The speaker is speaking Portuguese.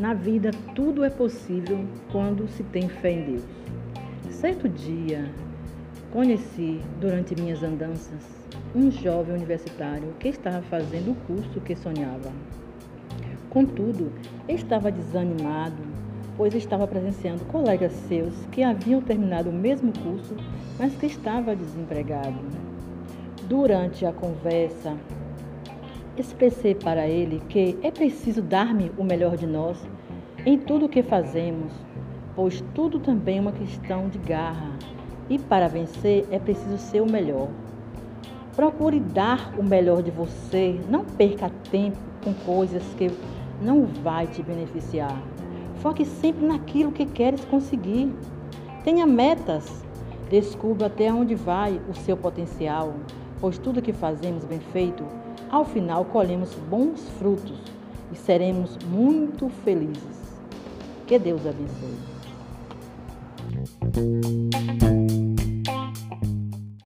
Na vida tudo é possível quando se tem fé em Deus. Certo dia, conheci durante minhas andanças um jovem universitário que estava fazendo o curso que sonhava. Contudo, estava desanimado, pois estava presenciando colegas seus que haviam terminado o mesmo curso, mas que estava desempregado. Durante a conversa, expressei para ele que é preciso dar-me o melhor de nós em tudo o que fazemos, pois tudo também é uma questão de garra e para vencer é preciso ser o melhor. Procure dar o melhor de você, não perca tempo com coisas que não vai te beneficiar. Foque sempre naquilo que queres conseguir. Tenha metas. Descubra até onde vai o seu potencial, pois tudo que fazemos bem feito, ao final colhemos bons frutos e seremos muito felizes. Que Deus abençoe.